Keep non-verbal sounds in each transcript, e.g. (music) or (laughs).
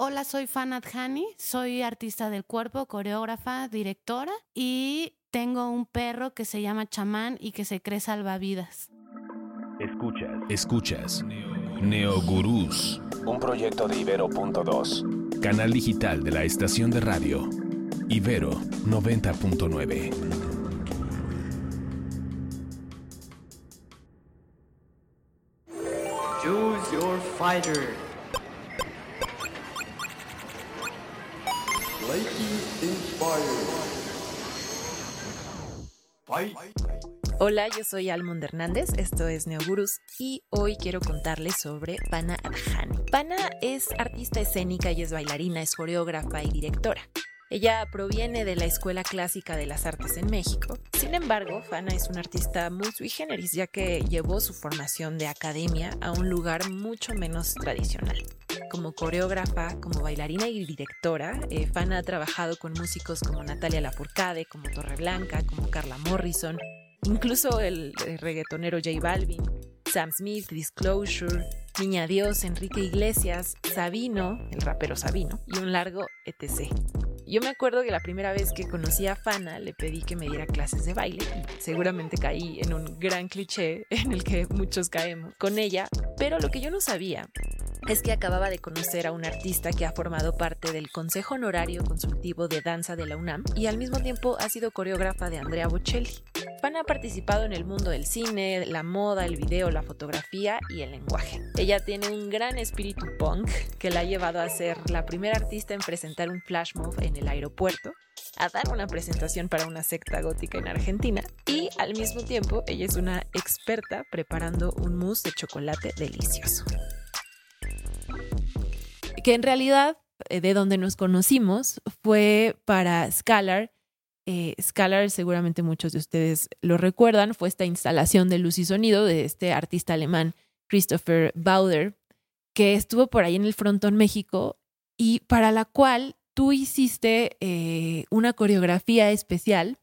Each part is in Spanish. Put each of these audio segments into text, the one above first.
Hola, soy Fanat Hani, soy artista del cuerpo, coreógrafa, directora y tengo un perro que se llama chamán y que se cree salvavidas. Escuchas. Escuchas. Neogurús. Un proyecto de Ibero.2. Canal digital de la estación de radio. Ibero 90.9. Choose your fighter. Hola, yo soy Almond Hernández, esto es Neogurus y hoy quiero contarles sobre Pana Adhani. Pana es artista escénica y es bailarina, es coreógrafa y directora. Ella proviene de la Escuela Clásica de las Artes en México. Sin embargo, Fana es una artista muy sui generis, ya que llevó su formación de academia a un lugar mucho menos tradicional. Como coreógrafa, como bailarina y directora, eh, Fana ha trabajado con músicos como Natalia Lafourcade, como Torreblanca, como Carla Morrison, incluso el, el reggaetonero J Balvin, Sam Smith, Disclosure, Niña Dios, Enrique Iglesias, Sabino, el rapero Sabino, y un largo etc. Yo me acuerdo que la primera vez que conocí a Fana le pedí que me diera clases de baile y seguramente caí en un gran cliché en el que muchos caemos con ella, pero lo que yo no sabía es que acababa de conocer a un artista que ha formado parte del Consejo Honorario Consultivo de Danza de la UNAM y al mismo tiempo ha sido coreógrafa de Andrea Bocelli. Fana ha participado en el mundo del cine, la moda, el video, la fotografía y el lenguaje. Ella tiene un gran espíritu punk que la ha llevado a ser la primera artista en presentar un flash mob en el aeropuerto, a dar una presentación para una secta gótica en Argentina y al mismo tiempo ella es una experta preparando un mousse de chocolate delicioso. Que en realidad eh, de donde nos conocimos fue para Scalar. Eh, Scalar, seguramente muchos de ustedes lo recuerdan, fue esta instalación de luz y sonido de este artista alemán Christopher Bauder, que estuvo por ahí en el Frontón México y para la cual tú hiciste eh, una coreografía especial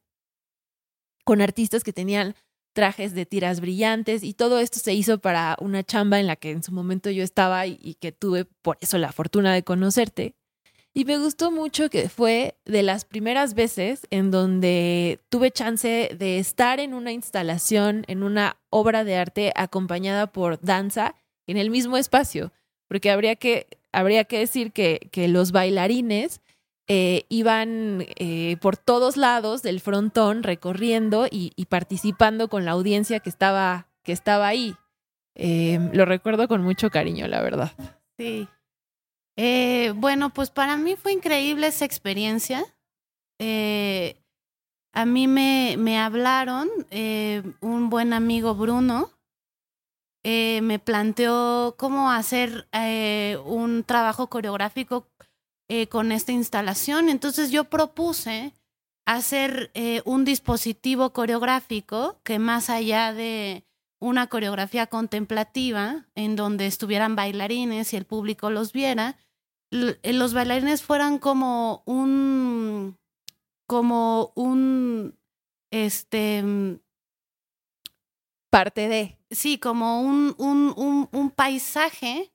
con artistas que tenían trajes de tiras brillantes y todo esto se hizo para una chamba en la que en su momento yo estaba y, que tuve por eso la fortuna de conocerte. Y me gustó mucho que fue de las primeras veces en donde tuve chance de estar en una instalación, en una obra de arte acompañada por danza en el mismo espacio, porque habría que, habría que decir que, que los bailarines eh, iban eh, por todos lados del frontón recorriendo y, participando con la audiencia que estaba, que estaba ahí. Eh, lo recuerdo con mucho cariño, la verdad. Sí. Eh, bueno, pues para mí fue increíble esa experiencia. A mí me, me hablaron, un buen amigo Bruno me planteó cómo hacer un trabajo coreográfico eh, con esta instalación. Entonces yo propuse hacer un dispositivo coreográfico que más allá de una coreografía contemplativa en donde estuvieran bailarines y el público los viera, los bailarines fueran como un como un este parte de sí como un, un, un, un paisaje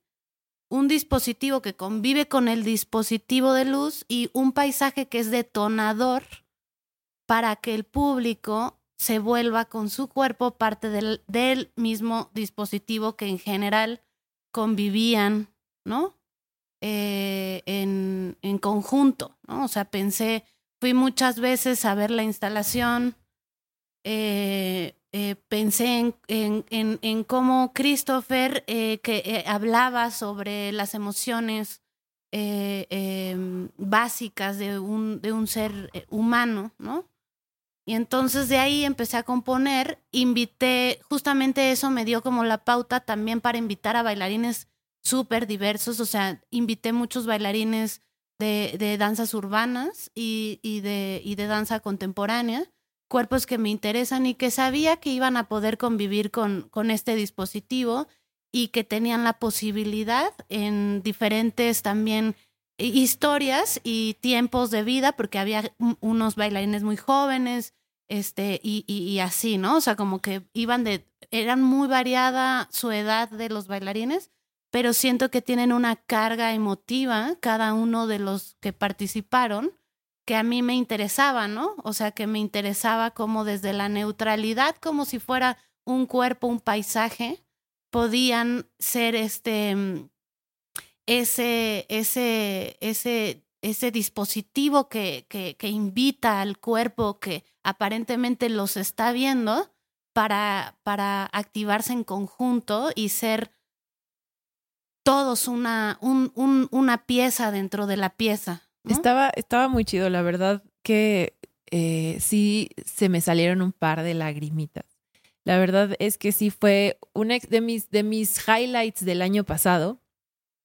un dispositivo que convive con el dispositivo de luz y un paisaje que es detonador para que el público se vuelva con su cuerpo parte del, del mismo dispositivo que en general convivían, ¿no? Eh, en, en, conjunto, ¿no? O sea, pensé, fui muchas veces a ver la instalación, eh, eh, pensé en, en, en, en, cómo Christopher, eh, que eh, hablaba sobre las emociones em, básicas de un, de un ser humano, ¿no? Y entonces de ahí empecé a componer, invité, justamente eso me dio como la pauta también para invitar a bailarines súper diversos, o sea, invité muchos bailarines de, de danzas urbanas y, y, de, y de danza contemporánea, cuerpos que me interesan y que sabía que iban a poder convivir con, con este dispositivo y que tenían la posibilidad en diferentes también historias y tiempos de vida, porque había unos bailarines muy jóvenes, este, y, y, y, así, ¿no? O sea, como que iban de, eran muy variada su edad de los bailarines, pero siento que tienen una carga emotiva cada uno de los que participaron que a mí me interesaba, ¿no? O sea, que me interesaba como desde la neutralidad, como si fuera un cuerpo, un paisaje, podían ser este mm, ese ese ese ese dispositivo que, que, invita al cuerpo que aparentemente los está viendo para, para activarse en conjunto y ser todos una, un, un, una pieza dentro de la pieza. Estaba, estaba muy chido, la verdad que eh, sí se me salieron un par de lagrimitas. La verdad es que sí fue una de mis, de mis highlights del año pasado,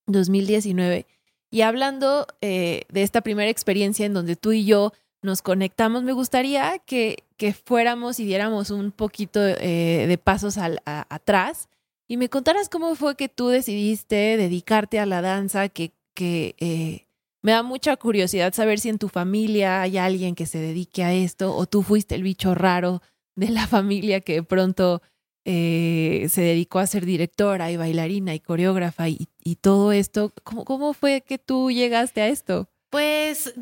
2019. Y hablando eh, de esta primera experiencia en donde tú y yo nos conectamos, me gustaría que, que fuéramos y diéramos un poquito eh, de pasos al, atrás y me contaras cómo fue que tú decidiste dedicarte a la danza, que, que me da mucha curiosidad saber si en tu familia hay alguien que se dedique a esto o tú fuiste el bicho raro de la (laughs) familia que de pronto eh, se dedicó a ser directora y bailarina y coreógrafa y, todo esto. ¿Cómo, ¿Cómo fue que tú llegaste a esto? Pues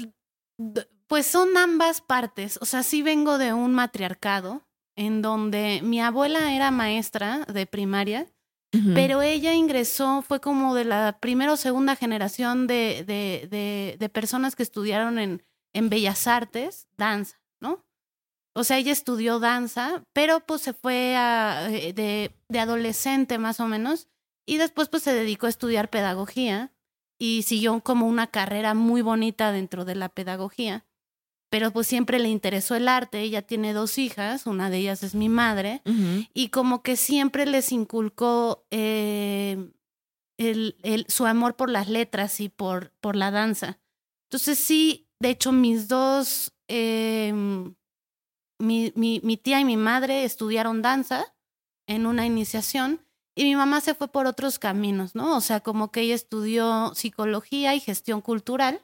pues son ambas partes. O sea, sí vengo de un matriarcado en donde mi abuela era maestra de primaria, pero ella ingresó, fue como de la primera o segunda generación de, de, de, personas que estudiaron en, en Bellas Artes, danza, ¿no? O sea, ella estudió danza, pero pues se fue a, eh, de, de adolescente más o menos y después pues se dedicó a estudiar pedagogía y siguió como una carrera muy bonita dentro de la pedagogía pero pues siempre le interesó el arte. Ella tiene dos hijas, una de ellas es mi madre, y como que siempre les inculcó eh, el, el, su amor por las letras y por, por la danza. Entonces sí, de hecho mis dos, eh, mi, mi, mi tía y mi madre estudiaron danza en una iniciación y mi mamá se fue por otros caminos, ¿no? O sea, como que ella estudió psicología y gestión cultural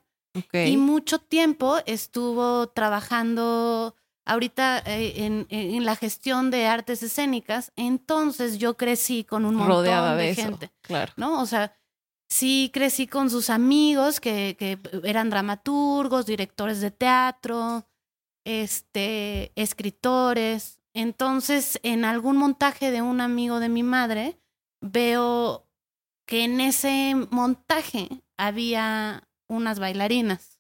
y mucho tiempo estuvo trabajando ahorita eh, en, en, la gestión de artes escénicas, entonces yo crecí con un montón Rodeada de, gente. Claro. ¿No? O sea, sí crecí con sus amigos que, que eran dramaturgos, directores de teatro, este, escritores. Entonces, en algún montaje de un amigo de mi madre, veo que en ese montaje había unas bailarinas.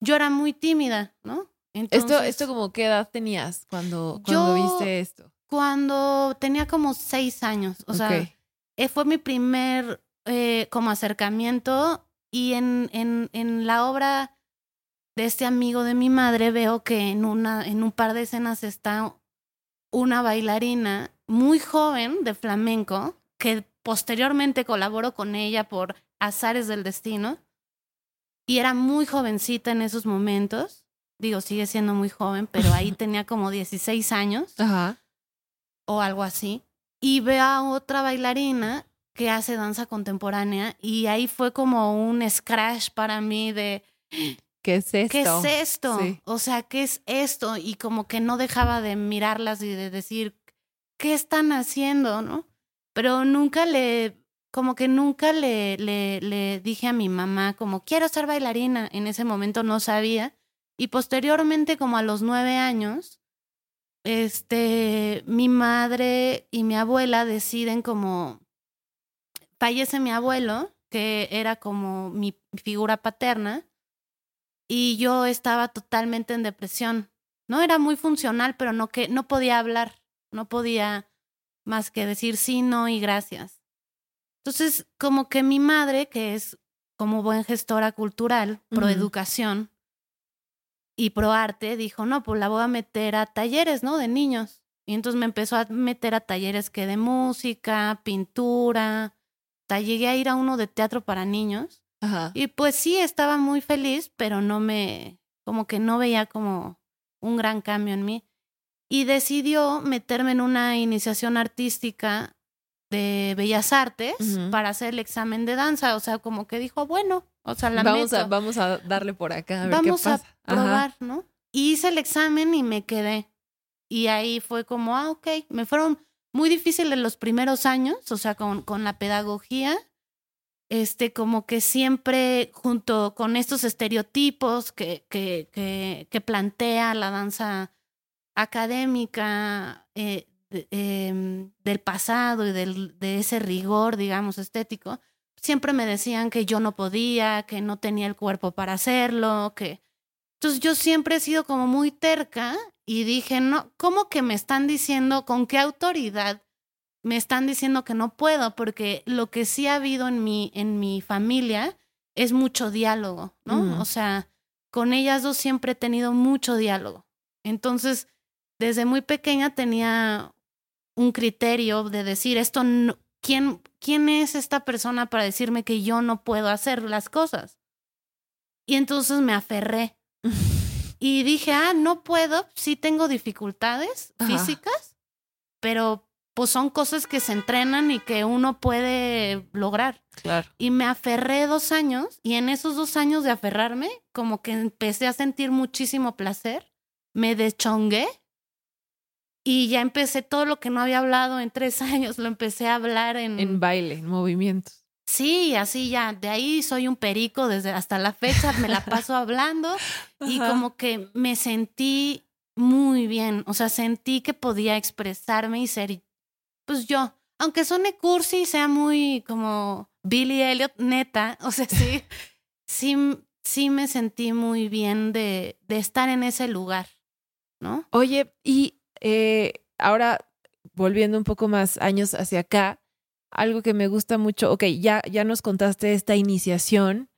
Yo era muy tímida, ¿no? esto, esto como qué edad tenías cuando, cuando viste esto? Cuando tenía como seis años. O sea, eh, fue mi primer eh, como acercamiento y en, en, en la obra de este amigo de mi madre veo que en, una, en un par de escenas está una bailarina muy joven de flamenco que posteriormente colaboró con ella por azares del destino y era muy jovencita en esos momentos. Digo, sigue siendo muy joven, pero ahí (laughs) tenía como 16 años. Ajá. O algo así. Y ve a otra bailarina que hace danza contemporánea y ahí fue como un scratch para mí de... ¿Qué es esto? ¿Qué es esto? O sea, ¿qué es esto? Y como que no dejaba de mirarlas y de decir, ¿qué están haciendo? ¿No? Pero nunca le como que nunca le, le, le dije a mi mamá como quiero ser bailarina. En ese momento no sabía. Y posteriormente, como a los nueve años, este, mi madre y mi abuela deciden como, fallece mi abuelo, que era como mi figura paterna, y yo estaba totalmente en depresión. No era muy funcional, pero no que no podía hablar, no podía más que decir sí, no y gracias. Entonces, como que mi madre, que es como buen gestora cultural, pro educación y pro arte, dijo, no, pues la voy a meter a talleres, ¿no? De niños. Y entonces me empezó a meter a talleres que de música, pintura. Llegué a ir a uno de teatro para niños. Ajá. Y pues sí, estaba muy feliz, pero no me, como que no veía como un gran cambio en mí. Y decidió meterme en una iniciación artística de Bellas Artes para hacer el examen de danza. O sea, como que dijo, bueno, o sea, la vamos A, vamos a darle por acá. A ver vamos qué pasa. a probar, ¿no? Y hice el examen y me quedé. Y ahí fue como, ah, ok. Me fueron muy difíciles los primeros años, o sea, con, con la pedagogía. este, como que siempre junto con estos estereotipos que, que, que, que plantea la danza académica eh, em, del pasado y del, de ese rigor, digamos, estético, siempre me decían que yo no podía, que no tenía el cuerpo para hacerlo, que... Entonces yo siempre he sido como muy terca y dije, no, ¿cómo que me están diciendo, con qué autoridad me están diciendo que no puedo? Porque lo que sí ha habido en mi, en mi familia es mucho diálogo, ¿no? O sea, con ellas dos siempre he tenido mucho diálogo. Entonces, desde muy pequeña tenía un criterio de decir, esto no, ¿quién, ¿quién es esta persona para decirme que yo no puedo hacer las cosas? Y entonces me aferré. (laughs) y dije, ah, no puedo, sí tengo dificultades físicas, pero pues son cosas que se entrenan y que uno puede lograr. Claro. Y me aferré dos años y en esos dos años de aferrarme, como que empecé a sentir muchísimo placer, me deschongué y ya empecé todo lo que no había hablado en tres (laughs) años, lo empecé a hablar en... En baile, en movimientos. Sí, así ya, de ahí soy un perico desde hasta la fecha, me la paso (laughs) hablando y como que me sentí muy bien, o sea, sentí que podía expresarme y ser, pues yo, aunque suene cursi, sea muy como Billy Elliot, neta, (laughs) o sea, sí, sí, sí me sentí muy bien de, de estar en ese lugar, ¿no? Oye, y eh, ahora, volviendo un poco más años hacia acá, algo que me gusta mucho, ok, ya, ya nos contaste esta iniciación,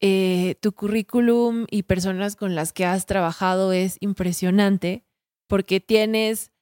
eh, tu currículum y personas con las que has trabajado es impresionante porque tienes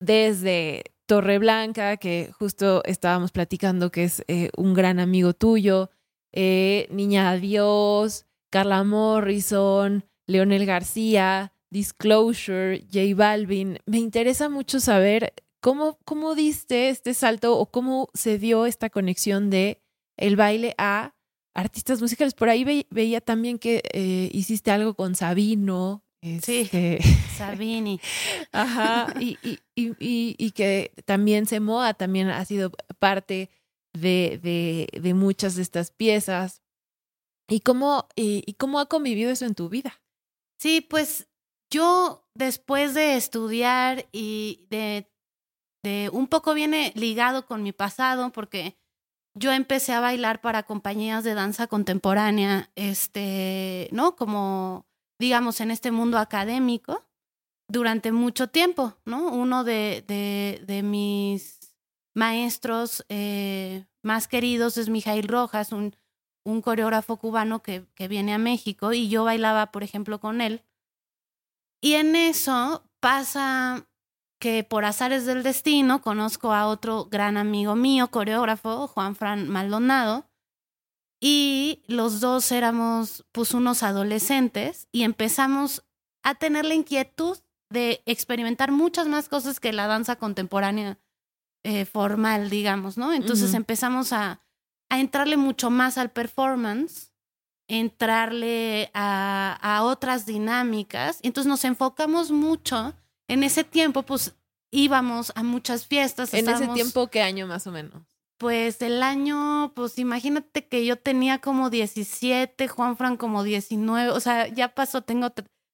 desde Torre Blanca, que justo estábamos platicando que es eh, un gran amigo tuyo, Niña Adiós, Carla Morrison, Leonel García, Disclosure, J Balvin. Me interesa mucho saber cómo, cómo diste este salto o cómo se dio esta conexión de el baile a artistas musicales. Por ahí veía también que eh, hiciste algo con Sabino. Sí, este, (laughs) Sabini. (laughs) Ajá, y, y, y, y, que también Semoa también ha sido parte de, de, de muchas de estas piezas. ¿Y cómo, ¿Y cómo ha convivido eso en tu vida? Sí, pues yo después de estudiar y de, de un poco viene ligado con mi pasado porque yo empecé a bailar para compañías de danza contemporánea, este, ¿no? Como, digamos, en este mundo académico durante mucho tiempo, ¿no? Uno de, de, de mis maestros eh, más queridos es Mijail Rojas, un, un coreógrafo cubano que, que viene a México y yo bailaba, por ejemplo, con él y en eso pasa que por azares del destino conozco a otro gran amigo mío, coreógrafo, Juan Fran Maldonado, y los dos éramos pues unos adolescentes y empezamos a tener la inquietud de experimentar muchas más cosas que la danza contemporánea eh, formal, digamos, ¿no? Entonces empezamos a, a entrarle mucho más al performance entrarle a, a otras dinámicas. Entonces nos enfocamos mucho. En ese tiempo, pues íbamos a muchas fiestas. ¿En ese tiempo qué año más o menos? Pues el año, pues imagínate que yo tenía como 17, Juan Fran como 19, o sea, ya pasó, tengo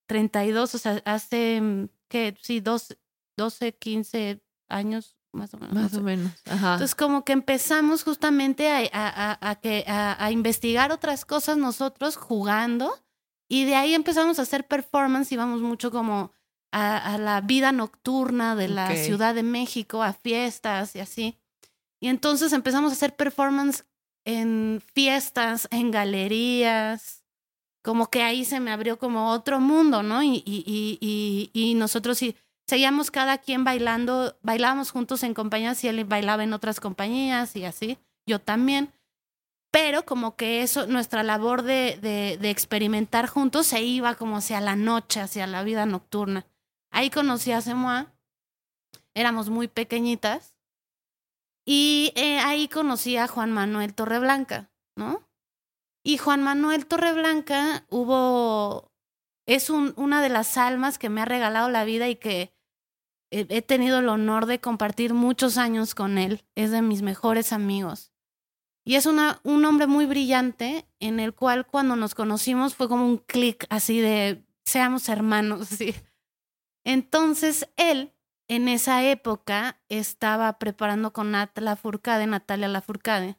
32, o sea, hace, que sí, 12, 12, 15 años más o menos. Más o menos. Ajá. Entonces, como que empezamos justamente a, a, a, que, a, investigar otras cosas nosotros jugando y de ahí empezamos a hacer performance, íbamos mucho como a, la vida nocturna de la Ciudad de México, a fiestas y así. Y entonces empezamos a hacer performance en fiestas, en galerías, como que ahí se me abrió como otro mundo, ¿no? Y, y, y, y, y nosotros sí seguíamos cada quien bailando, bailábamos juntos en compañías y él bailaba en otras compañías y así, yo también. Pero como que eso, nuestra labor de, de, experimentar juntos se iba como hacia la noche, hacia la vida nocturna. Ahí conocí a Semoa, éramos muy pequeñitas, y eh, ahí conocí a Juan Manuel Torreblanca, ¿no? Y Juan Manuel Torreblanca hubo, es un, una de las almas que me ha regalado la vida y que he tenido el honor de compartir muchos años con él, es de mis mejores amigos. Y es una, un hombre muy brillante en el cual cuando nos conocimos fue como un clic así de seamos hermanos. (laughs) Así. Entonces él en esa época estaba preparando con Nat Lafourcade, Natalia Lafourcade,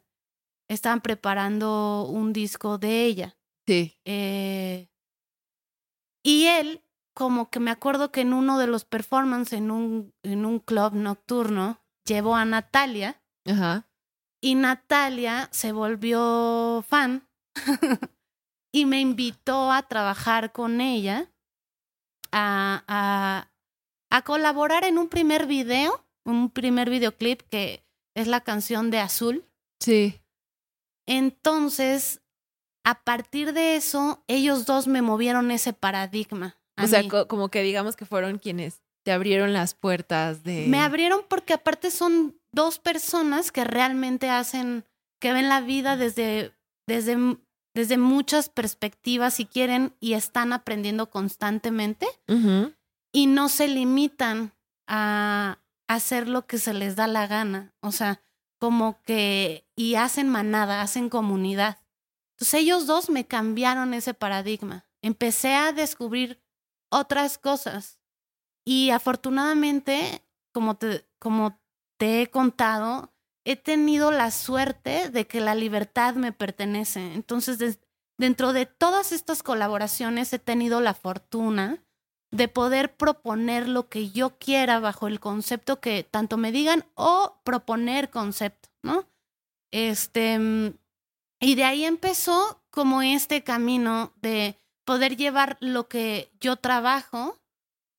estaban preparando un disco de ella. Sí. Eh, y él, como que me acuerdo que en uno de los performances en un, en un club nocturno, llevó a Natalia Ajá. y Natalia se volvió fan (laughs) y me invitó a trabajar con ella, a, a, a colaborar en un primer video, un primer videoclip que es la canción de Azul. Sí. Entonces, a partir de eso, ellos dos me movieron ese paradigma. A O sea, co- como que digamos que fueron quienes te abrieron las puertas de... Me abrieron porque aparte son dos personas que realmente hacen, que ven la vida desde, desde, desde muchas perspectivas si quieren y están aprendiendo constantemente Ujú. y no se limitan a hacer lo que se les da la gana. O sea, como que, y hacen manada, hacen comunidad. Entonces ellos dos me cambiaron ese paradigma. Empecé a descubrir otras cosas. Y afortunadamente, como te, como te he contado, he tenido la suerte de que la libertad me pertenece. Entonces, dentro de todas estas colaboraciones he tenido la fortuna de poder proponer lo que yo quiera bajo el concepto que tanto me digan o proponer concepto, ¿no? Este, y de ahí empezó como este camino de poder llevar lo que yo trabajo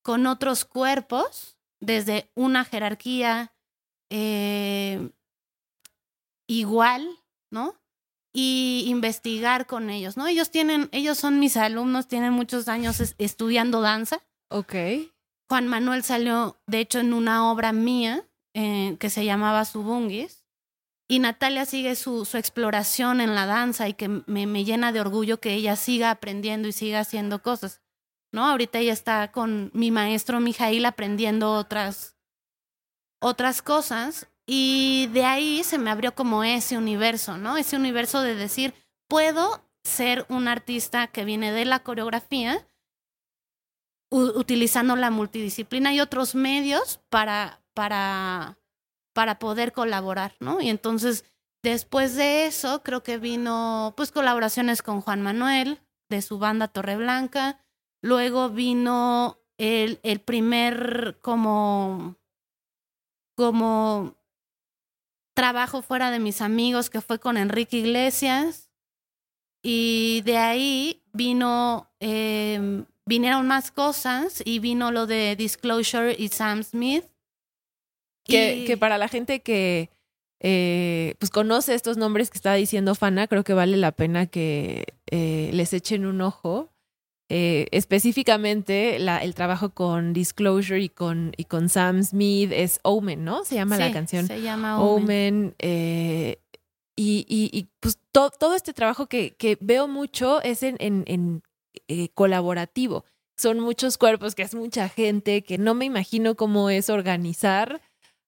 con otros cuerpos desde una jerarquía eh, igual, ¿no? Y investigar con ellos, ¿no? Ellos tienen, ellos son mis alumnos, tienen muchos años es- estudiando danza. Ok. Juan Manuel salió, de hecho, en una obra mía eh, que se llamaba Subungis. Y Natalia sigue su, exploración en la danza y que me, llena de orgullo que ella siga aprendiendo y siga haciendo cosas. ¿No? Ahorita ella está con mi maestro Mijail aprendiendo otras, otras cosas. Y de ahí se me abrió como ese universo, ¿no? Ese universo de decir, puedo ser un artista que viene de la coreografía, utilizando la multidisciplina y otros medios para, para, para poder colaborar, ¿no? Y entonces, después de eso, creo que vino, pues, colaboraciones con Juan Manuel, de su banda Torreblanca. Luego vino el, el primer, como, como trabajo fuera de mis amigos, que fue con Enrique Iglesias. Y de ahí vino, eh, vinieron más cosas y vino lo de Disclosure y Sam Smith. Que, para la gente que eh, pues conoce estos nombres que está diciendo Fana, creo que vale la pena que eh, les echen un ojo. Eh, específicamente la- el trabajo con Disclosure y con, y con Sam Smith es Omen, ¿no? Se llama la canción. Se llama Omen. Omen. eh, y, y- y, pues to- todo este trabajo que, que veo mucho es en, en- en, eh, colaborativo. Son muchos cuerpos, que es mucha gente, que no me imagino cómo es organizar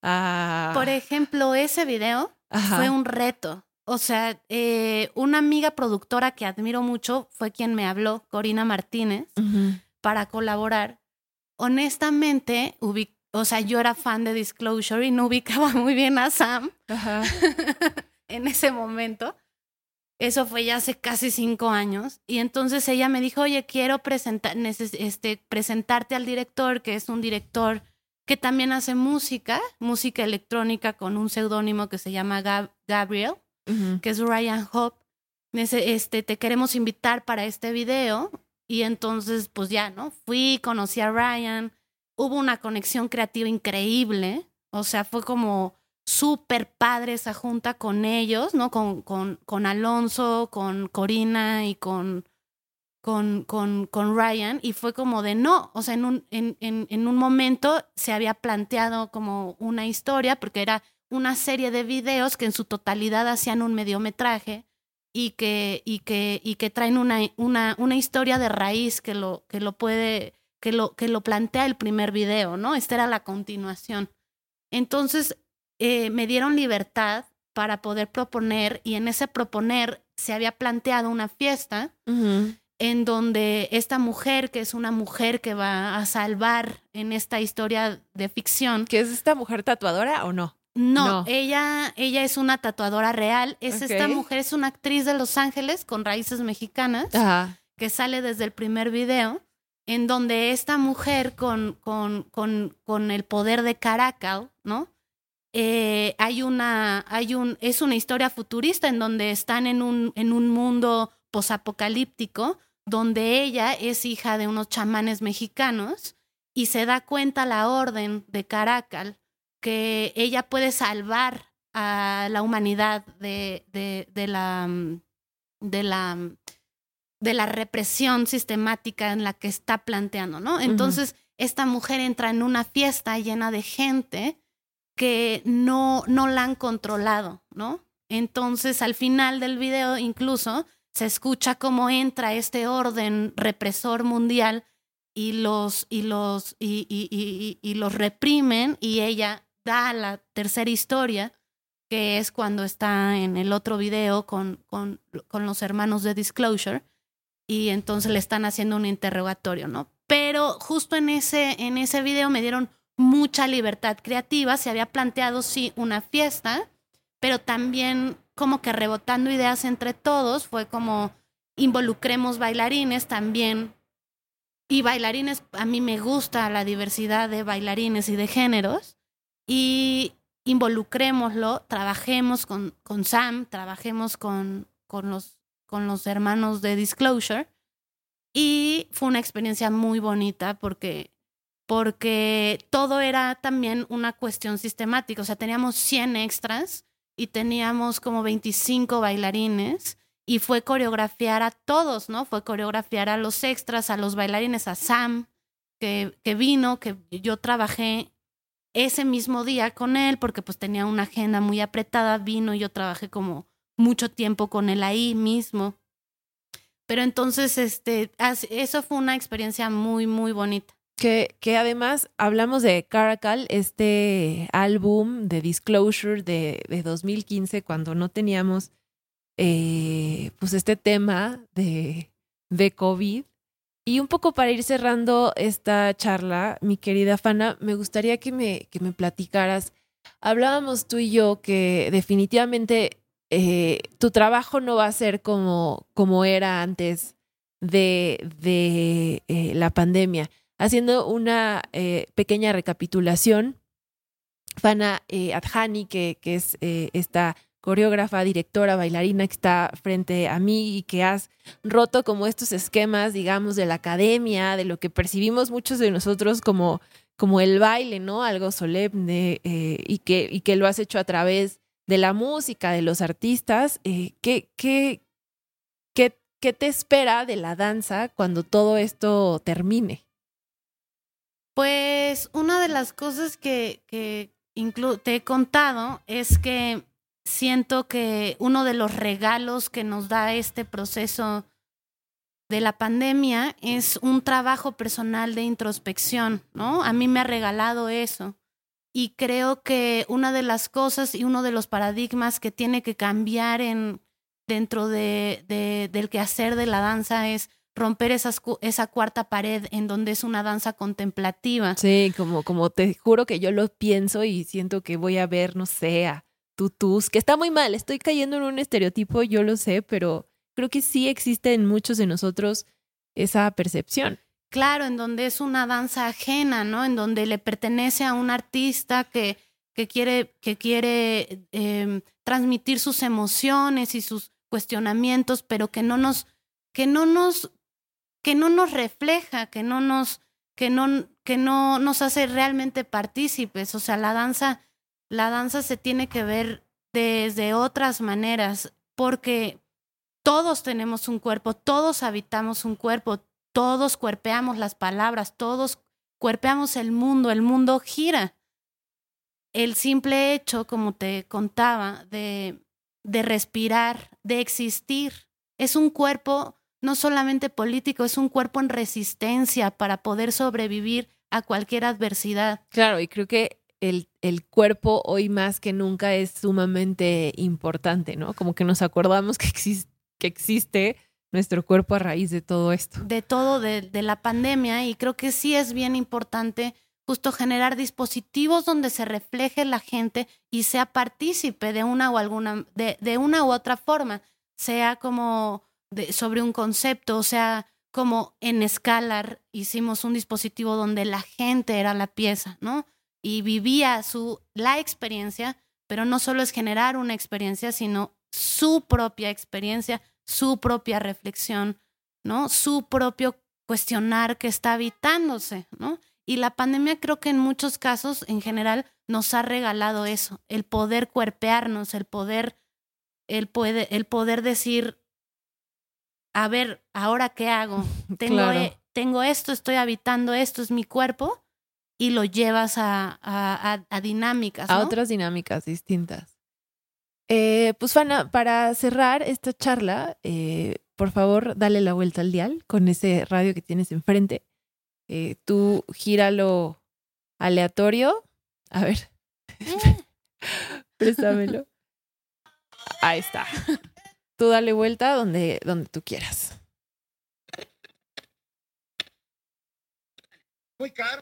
a... Por ejemplo, ese video Ajá. fue un reto. O sea, eh, una amiga productora que admiro mucho fue quien me habló, Corina Martínez, para colaborar. Honestamente, o sea, yo era fan de Disclosure y no ubicaba (laughs) muy bien a Sam Ajá. (laughs) en ese momento. Eso fue ya hace casi cinco años. Y entonces ella me dijo, oye, quiero presentar, este, presentarte al director, que es un director que también hace música, música electrónica con un seudónimo que se llama Gab- Gabriel, que es Ryan Hope. Nece- Este, te queremos invitar para este video. Y entonces, pues ya, ¿no? Fui, conocí a Ryan. Hubo una conexión creativa increíble. O sea, fue como súper padre esa junta con ellos, ¿no? Con, con, con Alonso, con Corina y con, con, con, con Ryan. Y fue como de no. O sea, en un, en, en, en un momento se había planteado como una historia, porque era una serie de videos que en su totalidad hacían un mediometraje y que, y que, y que traen una, una, una historia de raíz que lo, que lo puede, que lo, que lo plantea el primer video, ¿no? Esta era la continuación. Entonces, eh, me dieron libertad para poder proponer y en ese proponer se había planteado una fiesta en donde esta mujer, que es una mujer que va a salvar en esta historia de ficción. ¿Que es esta mujer tatuadora o no? No, Ella, ella es una tatuadora real. Es esta mujer, es una actriz de Los Ángeles con raíces mexicanas que sale desde el primer video, en donde esta mujer con, con, con, con el poder de Caracal, ¿no? Eh, hay una, hay un, es una historia futurista en donde están en un, en un mundo posapocalíptico, donde ella es hija de unos chamanes mexicanos y se da cuenta la orden de Caracal que ella puede salvar a la humanidad de, de, de la, de la de la represión sistemática en la que está planteando, ¿no? Entonces, esta mujer entra en una fiesta llena de gente que no, no la han controlado, ¿no? Entonces, al final del video, incluso, se escucha cómo entra este orden represor mundial y los, y los, y, y, y, los reprimen y ella da la tercera historia, que es cuando está en el otro video con, con, con los hermanos de Disclosure, y entonces le están haciendo un interrogatorio, ¿no? Pero justo en ese, en ese video me dieron mucha libertad creativa, se había planteado sí una fiesta, pero también como que rebotando ideas entre todos, fue como involucremos bailarines también. Y bailarines, a mí me gusta la diversidad de bailarines y de géneros. Y involucrémoslo, trabajemos con, con Sam, trabajemos con, con, los, con los hermanos de Disclosure. Y fue una experiencia muy bonita porque, porque todo era también una cuestión sistemática. O sea, teníamos 100 extras y teníamos como 25 bailarines y fue coreografiar a todos, ¿no? Fue coreografiar a los extras, a los bailarines, a Sam, que, que vino, que yo trabajé ese mismo día con él porque pues tenía una agenda muy apretada, vino, y yo trabajé como mucho tiempo con él ahí mismo. Pero entonces, este, eso fue una experiencia muy, muy bonita. Que, que además hablamos de Caracal, este álbum de Disclosure de, de 2015, cuando no teníamos eh, pues este tema de, de COVID. Y un poco para ir cerrando esta charla, mi querida Fana, me gustaría que me, que me platicaras. Hablábamos tú y yo que definitivamente eh, tu trabajo no va a ser como, como era antes de, de eh, la pandemia haciendo una eh, pequeña recapitulación, Fana eh, Adhani, que, que es eh, esta coreógrafa, directora, bailarina que está frente a mí y que has roto como estos esquemas, digamos, de la academia, de lo que percibimos muchos de nosotros como, como el baile, ¿no? Algo solemne y, que, y que lo has hecho a través de la música, de los artistas. ¿qué, qué, qué, ¿Qué te espera de la danza cuando todo esto termine? Pues una de las cosas que, te he contado es que siento que uno de los regalos que nos da este proceso de la pandemia es un trabajo personal de introspección, ¿no? A mí me ha regalado eso. Y creo que una de las cosas y uno de los paradigmas que tiene que cambiar en, dentro de, de, del quehacer de la danza es romper esas, esa cuarta pared en donde es una danza contemplativa. Sí, como, como te juro que yo lo pienso y siento que voy a ver, no sé, a tutus, que está muy mal, estoy cayendo en un estereotipo, yo lo sé, pero creo que sí existe en muchos de nosotros esa percepción. Claro, en donde es una danza ajena, ¿no? En donde le pertenece a un artista que, que quiere, que quiere em, transmitir sus emociones y sus cuestionamientos, pero que no nos, que no nos que no nos refleja, que no nos, que no, que no nos hace realmente partícipes. O sea, la danza, la danza se tiene que ver desde otras maneras, porque todos tenemos un cuerpo, todos habitamos un cuerpo, todos cuerpeamos las palabras, todos cuerpeamos el mundo, el mundo gira. El simple hecho, como te contaba, de, de respirar, de existir, es un cuerpo no solamente político, es un cuerpo en resistencia para poder sobrevivir a cualquier adversidad. Claro, y creo que el, el, cuerpo hoy más que nunca es sumamente importante, ¿no? Como que nos acordamos que, que existe nuestro cuerpo a raíz de todo esto. De todo, de, de, la pandemia, y creo que sí es bien importante justo generar dispositivos donde se refleje la gente y sea partícipe de una o alguna, de, de una u otra forma, sea como sobre un concepto, o sea, como en Scalar hicimos un dispositivo donde la gente era la pieza, ¿no? Y vivía su, la experiencia, pero no solo es generar una experiencia, sino su propia experiencia, su propia reflexión, ¿no? Su propio cuestionar que está habitándose, ¿no? Y la pandemia creo que en muchos casos, en general, nos ha regalado eso, el poder cuerpearnos, el poder, el, puede, el poder decir, a ver, ¿ahora qué hago? (laughs) Tengo, e, tengo esto, estoy habitando esto, es mi cuerpo, y lo llevas a, a, a dinámicas. A otras dinámicas distintas. Eh, pues, Fana, para cerrar esta charla, eh, por favor, dale la vuelta al dial con ese radio que tienes enfrente eh, tú gíralo aleatorio. A ver. (laughs) Préstamelo. Ahí está. (laughs) Tú dale vuelta donde, donde tú quieras. Muy caro.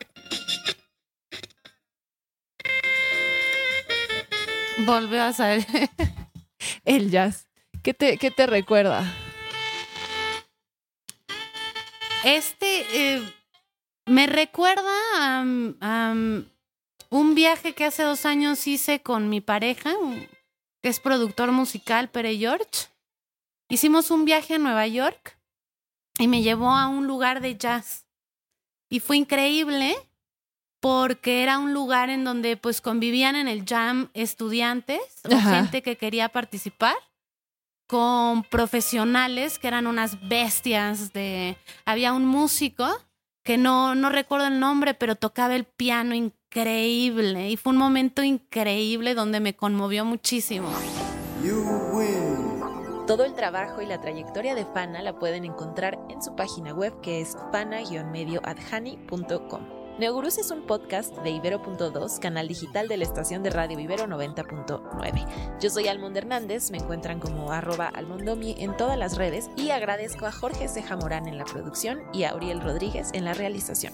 Volvió a salir. (laughs) El jazz. ¿Qué te, qué te recuerda? Este, eh, me recuerda a, un viaje que hace dos años hice con mi pareja, que es productor musical, Pere George. Hicimos un viaje a Nueva York y me llevó a un lugar de jazz. Y fue increíble porque era un lugar en donde pues convivían en el jam estudiantes o gente que quería participar con profesionales que eran unas bestias de había un músico que no, no recuerdo el nombre, pero tocaba el piano increíble y fue un momento increíble donde me conmovió muchísimo. Todo el trabajo y la trayectoria de Fana la pueden encontrar en su página web que es fana-medioadhani.com. Neogurus es un podcast de Ibero.2, canal digital de la estación de radio Ibero 90.9. Yo soy Almond Hernández, me encuentran como arroba almondomi en todas las redes y agradezco a Jorge Ceja Morán en la producción y a Auriel Rodríguez en la realización.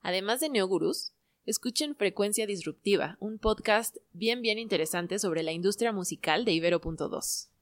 Además de Neogurus, escuchen Frecuencia Disruptiva, un podcast bien bien interesante sobre la industria musical de Ibero.2.